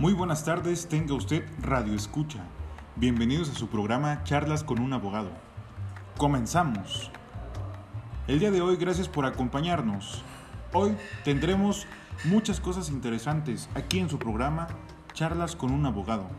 Muy buenas tardes, tenga usted Radio Escucha. Bienvenidos a su programa Charlas con un abogado. Comenzamos. El día de hoy, gracias por acompañarnos. Hoy tendremos muchas cosas interesantes aquí en su programa Charlas con un abogado.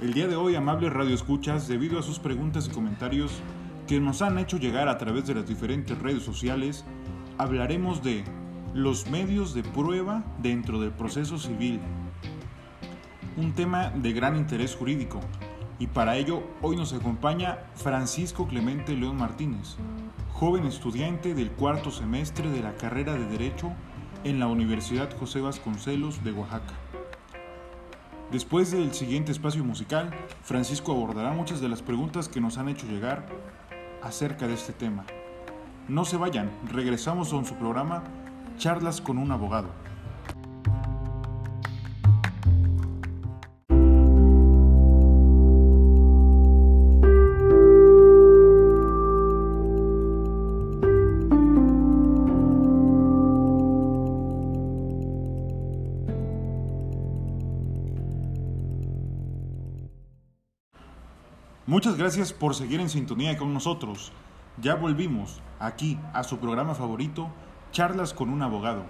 El día de hoy, amables Radio Escuchas, debido a sus preguntas y comentarios que nos han hecho llegar a través de las diferentes redes sociales, hablaremos de los medios de prueba dentro del proceso civil. Un tema de gran interés jurídico. Y para ello hoy nos acompaña Francisco Clemente León Martínez, joven estudiante del cuarto semestre de la carrera de Derecho en la Universidad José Vasconcelos de Oaxaca. Después del siguiente espacio musical, Francisco abordará muchas de las preguntas que nos han hecho llegar acerca de este tema. No se vayan, regresamos con su programa Charlas con un abogado. Muchas gracias por seguir en sintonía con nosotros. Ya volvimos aquí a su programa favorito, Charlas con un abogado.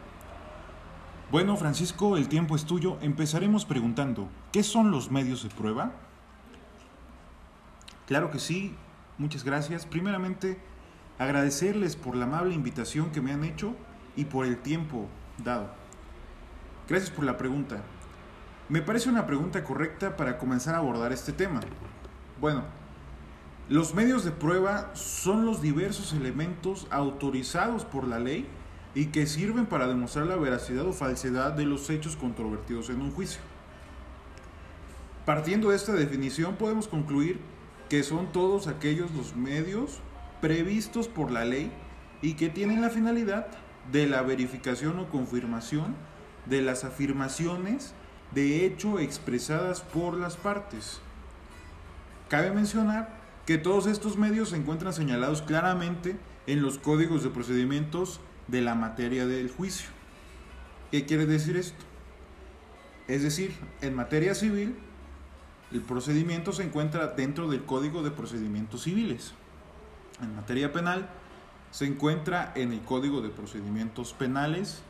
Bueno, Francisco, el tiempo es tuyo. Empezaremos preguntando, ¿qué son los medios de prueba? Claro que sí, muchas gracias. Primeramente, agradecerles por la amable invitación que me han hecho y por el tiempo dado. Gracias por la pregunta. Me parece una pregunta correcta para comenzar a abordar este tema. Bueno, los medios de prueba son los diversos elementos autorizados por la ley y que sirven para demostrar la veracidad o falsedad de los hechos controvertidos en un juicio. Partiendo de esta definición podemos concluir que son todos aquellos los medios previstos por la ley y que tienen la finalidad de la verificación o confirmación de las afirmaciones de hecho expresadas por las partes. Cabe mencionar que todos estos medios se encuentran señalados claramente en los códigos de procedimientos de la materia del juicio. ¿Qué quiere decir esto? Es decir, en materia civil, el procedimiento se encuentra dentro del Código de Procedimientos Civiles. En materia penal, se encuentra en el Código de Procedimientos Penales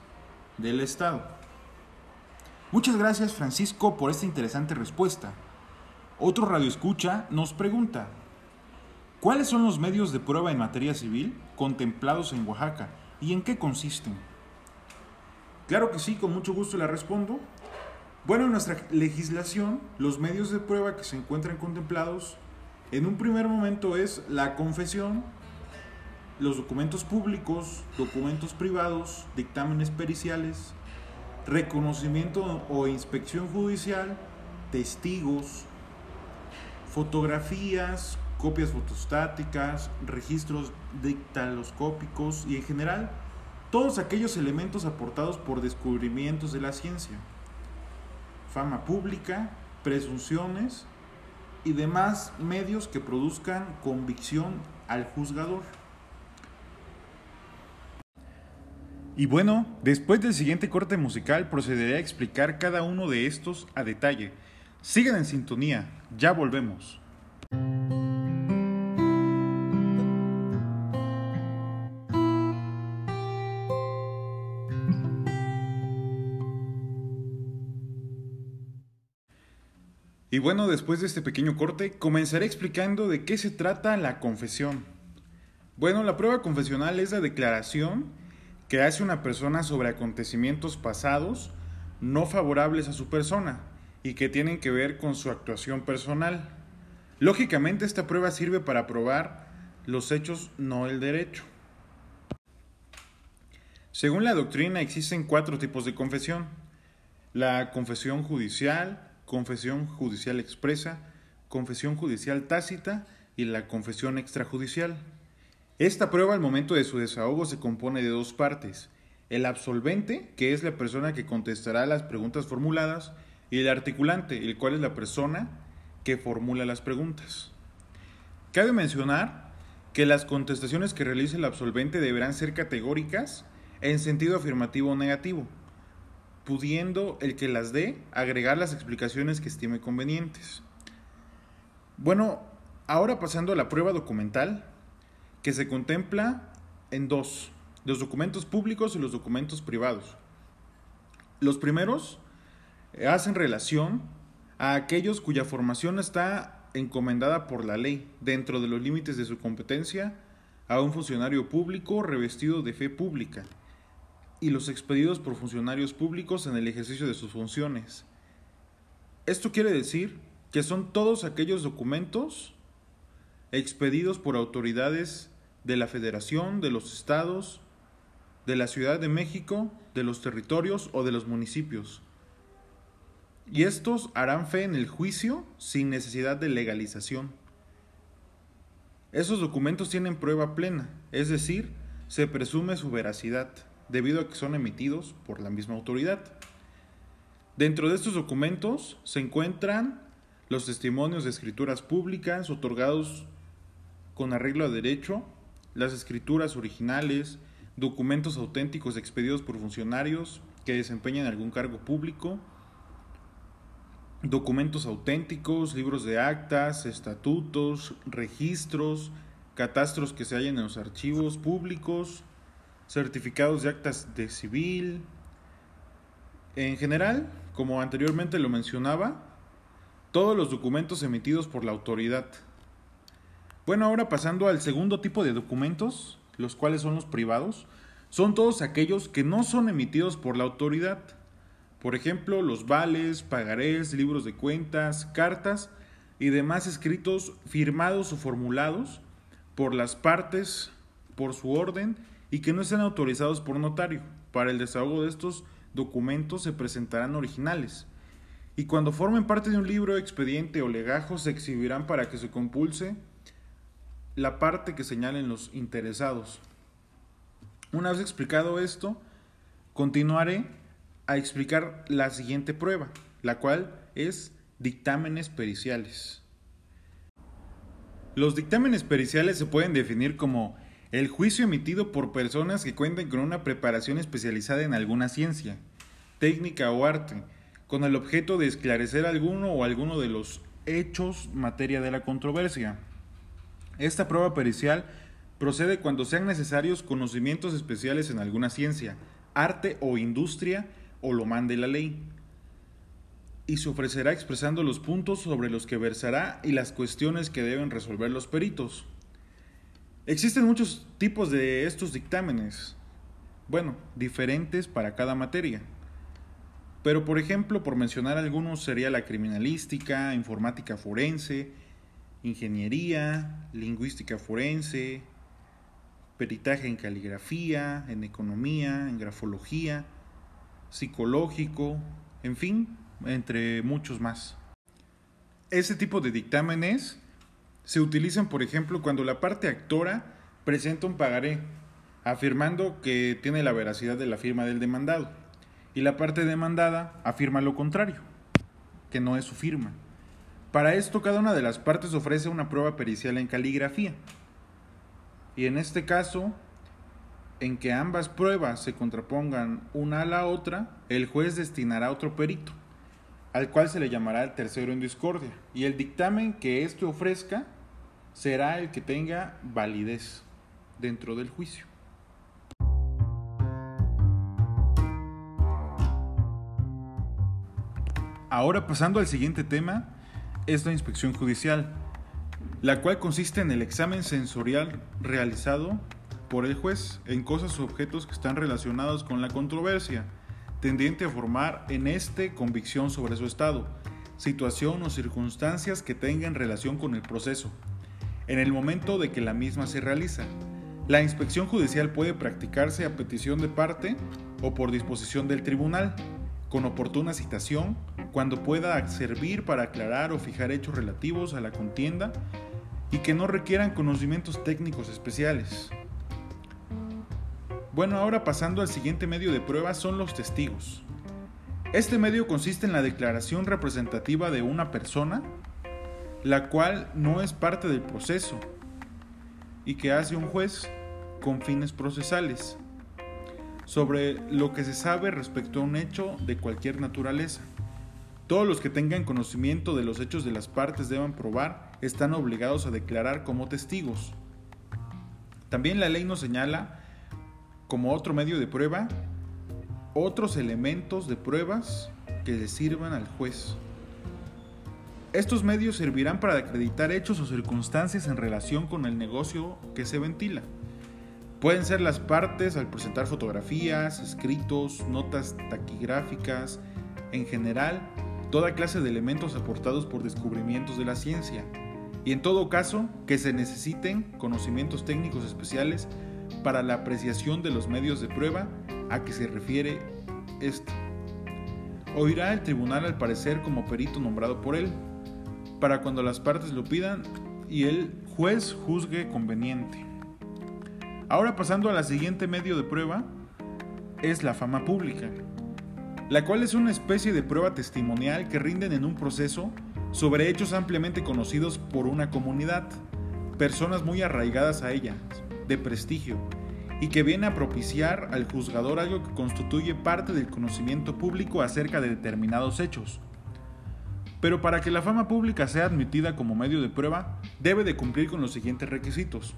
del Estado. Muchas gracias Francisco por esta interesante respuesta. Otro radioescucha nos pregunta, ¿cuáles son los medios de prueba en materia civil contemplados en Oaxaca y en qué consisten? Claro que sí, con mucho gusto le respondo. Bueno, en nuestra legislación, los medios de prueba que se encuentran contemplados en un primer momento es la confesión, los documentos públicos, documentos privados, dictámenes periciales, reconocimiento o inspección judicial, testigos, fotografías, copias fotostáticas, registros dictaloscópicos y en general todos aquellos elementos aportados por descubrimientos de la ciencia, fama pública, presunciones y demás medios que produzcan convicción al juzgador. Y bueno, después del siguiente corte musical procederé a explicar cada uno de estos a detalle. Sigan en sintonía, ya volvemos. Y bueno, después de este pequeño corte, comenzaré explicando de qué se trata la confesión. Bueno, la prueba confesional es la declaración que hace una persona sobre acontecimientos pasados no favorables a su persona y que tienen que ver con su actuación personal. Lógicamente esta prueba sirve para probar los hechos, no el derecho. Según la doctrina existen cuatro tipos de confesión. La confesión judicial, confesión judicial expresa, confesión judicial tácita y la confesión extrajudicial. Esta prueba al momento de su desahogo se compone de dos partes. El absolvente, que es la persona que contestará las preguntas formuladas, y el articulante, el cual es la persona que formula las preguntas. Cabe mencionar que las contestaciones que realice el absolvente deberán ser categóricas en sentido afirmativo o negativo. pudiendo el que las dé agregar las explicaciones que estime convenientes. Bueno, ahora pasando a la prueba documental, que se contempla en dos, los documentos públicos y los documentos privados. Los primeros hacen relación a aquellos cuya formación está encomendada por la ley, dentro de los límites de su competencia, a un funcionario público revestido de fe pública, y los expedidos por funcionarios públicos en el ejercicio de sus funciones. Esto quiere decir que son todos aquellos documentos expedidos por autoridades de la Federación, de los estados, de la Ciudad de México, de los territorios o de los municipios. Y estos harán fe en el juicio sin necesidad de legalización. Esos documentos tienen prueba plena, es decir, se presume su veracidad, debido a que son emitidos por la misma autoridad. Dentro de estos documentos se encuentran los testimonios de escrituras públicas otorgados con arreglo a derecho, las escrituras originales, documentos auténticos expedidos por funcionarios que desempeñan algún cargo público, documentos auténticos, libros de actas, estatutos, registros, catastros que se hallen en los archivos públicos, certificados de actas de civil. En general, como anteriormente lo mencionaba, todos los documentos emitidos por la autoridad. Bueno, ahora pasando al segundo tipo de documentos, los cuales son los privados, son todos aquellos que no son emitidos por la autoridad. Por ejemplo, los vales, pagarés, libros de cuentas, cartas y demás escritos firmados o formulados por las partes por su orden y que no estén autorizados por notario. Para el desahogo de estos documentos se presentarán originales y cuando formen parte de un libro, expediente o legajo se exhibirán para que se compulse la parte que señalen los interesados. Una vez explicado esto, continuaré a explicar la siguiente prueba, la cual es dictámenes periciales. Los dictámenes periciales se pueden definir como el juicio emitido por personas que cuenten con una preparación especializada en alguna ciencia, técnica o arte, con el objeto de esclarecer alguno o alguno de los hechos materia de la controversia. Esta prueba pericial procede cuando sean necesarios conocimientos especiales en alguna ciencia, arte o industria o lo mande la ley. Y se ofrecerá expresando los puntos sobre los que versará y las cuestiones que deben resolver los peritos. Existen muchos tipos de estos dictámenes, bueno, diferentes para cada materia. Pero por ejemplo, por mencionar algunos, sería la criminalística, informática forense, ingeniería, lingüística forense, peritaje en caligrafía, en economía, en grafología, psicológico, en fin, entre muchos más. Ese tipo de dictámenes se utilizan, por ejemplo, cuando la parte actora presenta un pagaré, afirmando que tiene la veracidad de la firma del demandado, y la parte demandada afirma lo contrario, que no es su firma. Para esto, cada una de las partes ofrece una prueba pericial en caligrafía. Y en este caso, en que ambas pruebas se contrapongan una a la otra, el juez destinará otro perito, al cual se le llamará el tercero en discordia, y el dictamen que éste ofrezca será el que tenga validez dentro del juicio. Ahora pasando al siguiente tema, es la inspección judicial, la cual consiste en el examen sensorial realizado por el juez en cosas o objetos que están relacionados con la controversia, tendiente a formar en este convicción sobre su estado, situación o circunstancias que tengan relación con el proceso, en el momento de que la misma se realiza. La inspección judicial puede practicarse a petición de parte o por disposición del tribunal, con oportuna citación cuando pueda servir para aclarar o fijar hechos relativos a la contienda y que no requieran conocimientos técnicos especiales. Bueno, ahora pasando al siguiente medio de prueba son los testigos. Este medio consiste en la declaración representativa de una persona, la cual no es parte del proceso y que hace un juez con fines procesales. sobre lo que se sabe respecto a un hecho de cualquier naturaleza. Todos los que tengan conocimiento de los hechos de las partes deban probar, están obligados a declarar como testigos. También la ley nos señala como otro medio de prueba otros elementos de pruebas que le sirvan al juez. Estos medios servirán para acreditar hechos o circunstancias en relación con el negocio que se ventila. Pueden ser las partes al presentar fotografías, escritos, notas taquigráficas, en general, toda clase de elementos aportados por descubrimientos de la ciencia, y en todo caso que se necesiten conocimientos técnicos especiales para la apreciación de los medios de prueba a que se refiere esto. Oirá el tribunal al parecer como perito nombrado por él, para cuando las partes lo pidan y el juez juzgue conveniente. Ahora pasando a la siguiente medio de prueba, es la fama pública la cual es una especie de prueba testimonial que rinden en un proceso sobre hechos ampliamente conocidos por una comunidad, personas muy arraigadas a ella, de prestigio, y que viene a propiciar al juzgador algo que constituye parte del conocimiento público acerca de determinados hechos. Pero para que la fama pública sea admitida como medio de prueba, debe de cumplir con los siguientes requisitos.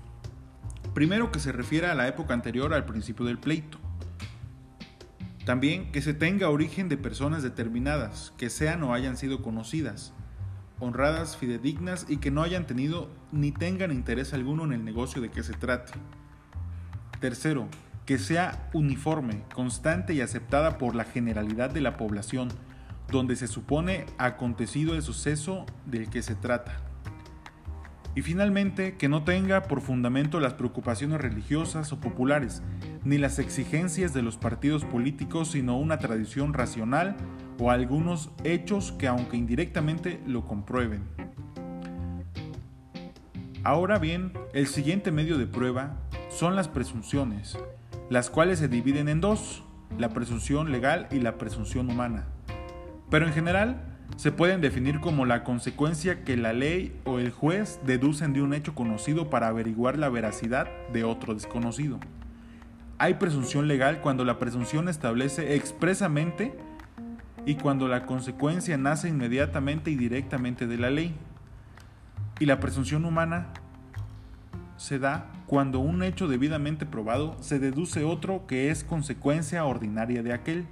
Primero que se refiera a la época anterior al principio del pleito. También que se tenga origen de personas determinadas, que sean o hayan sido conocidas, honradas, fidedignas y que no hayan tenido ni tengan interés alguno en el negocio de que se trate. Tercero, que sea uniforme, constante y aceptada por la generalidad de la población, donde se supone acontecido el suceso del que se trata. Y finalmente, que no tenga por fundamento las preocupaciones religiosas o populares, ni las exigencias de los partidos políticos, sino una tradición racional o algunos hechos que aunque indirectamente lo comprueben. Ahora bien, el siguiente medio de prueba son las presunciones, las cuales se dividen en dos, la presunción legal y la presunción humana. Pero en general, se pueden definir como la consecuencia que la ley o el juez deducen de un hecho conocido para averiguar la veracidad de otro desconocido. Hay presunción legal cuando la presunción establece expresamente y cuando la consecuencia nace inmediatamente y directamente de la ley. Y la presunción humana se da cuando un hecho debidamente probado se deduce otro que es consecuencia ordinaria de aquel.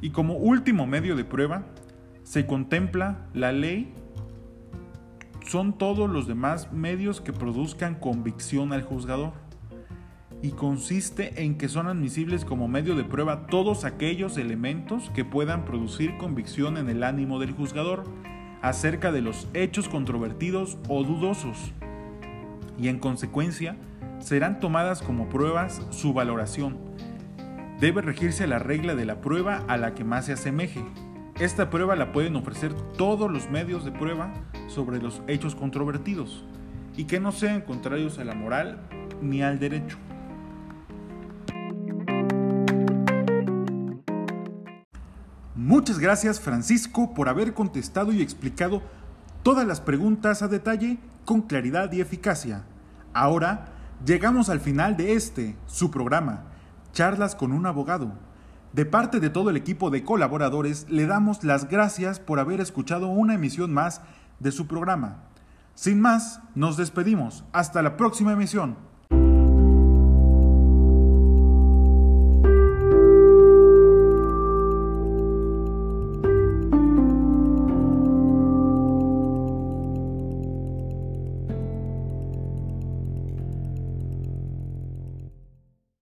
Y como último medio de prueba, se contempla la ley. Son todos los demás medios que produzcan convicción al juzgador. Y consiste en que son admisibles como medio de prueba todos aquellos elementos que puedan producir convicción en el ánimo del juzgador acerca de los hechos controvertidos o dudosos. Y en consecuencia, serán tomadas como pruebas su valoración debe regirse la regla de la prueba a la que más se asemeje. Esta prueba la pueden ofrecer todos los medios de prueba sobre los hechos controvertidos y que no sean contrarios a la moral ni al derecho. Muchas gracias Francisco por haber contestado y explicado todas las preguntas a detalle con claridad y eficacia. Ahora llegamos al final de este, su programa charlas con un abogado. De parte de todo el equipo de colaboradores, le damos las gracias por haber escuchado una emisión más de su programa. Sin más, nos despedimos. Hasta la próxima emisión.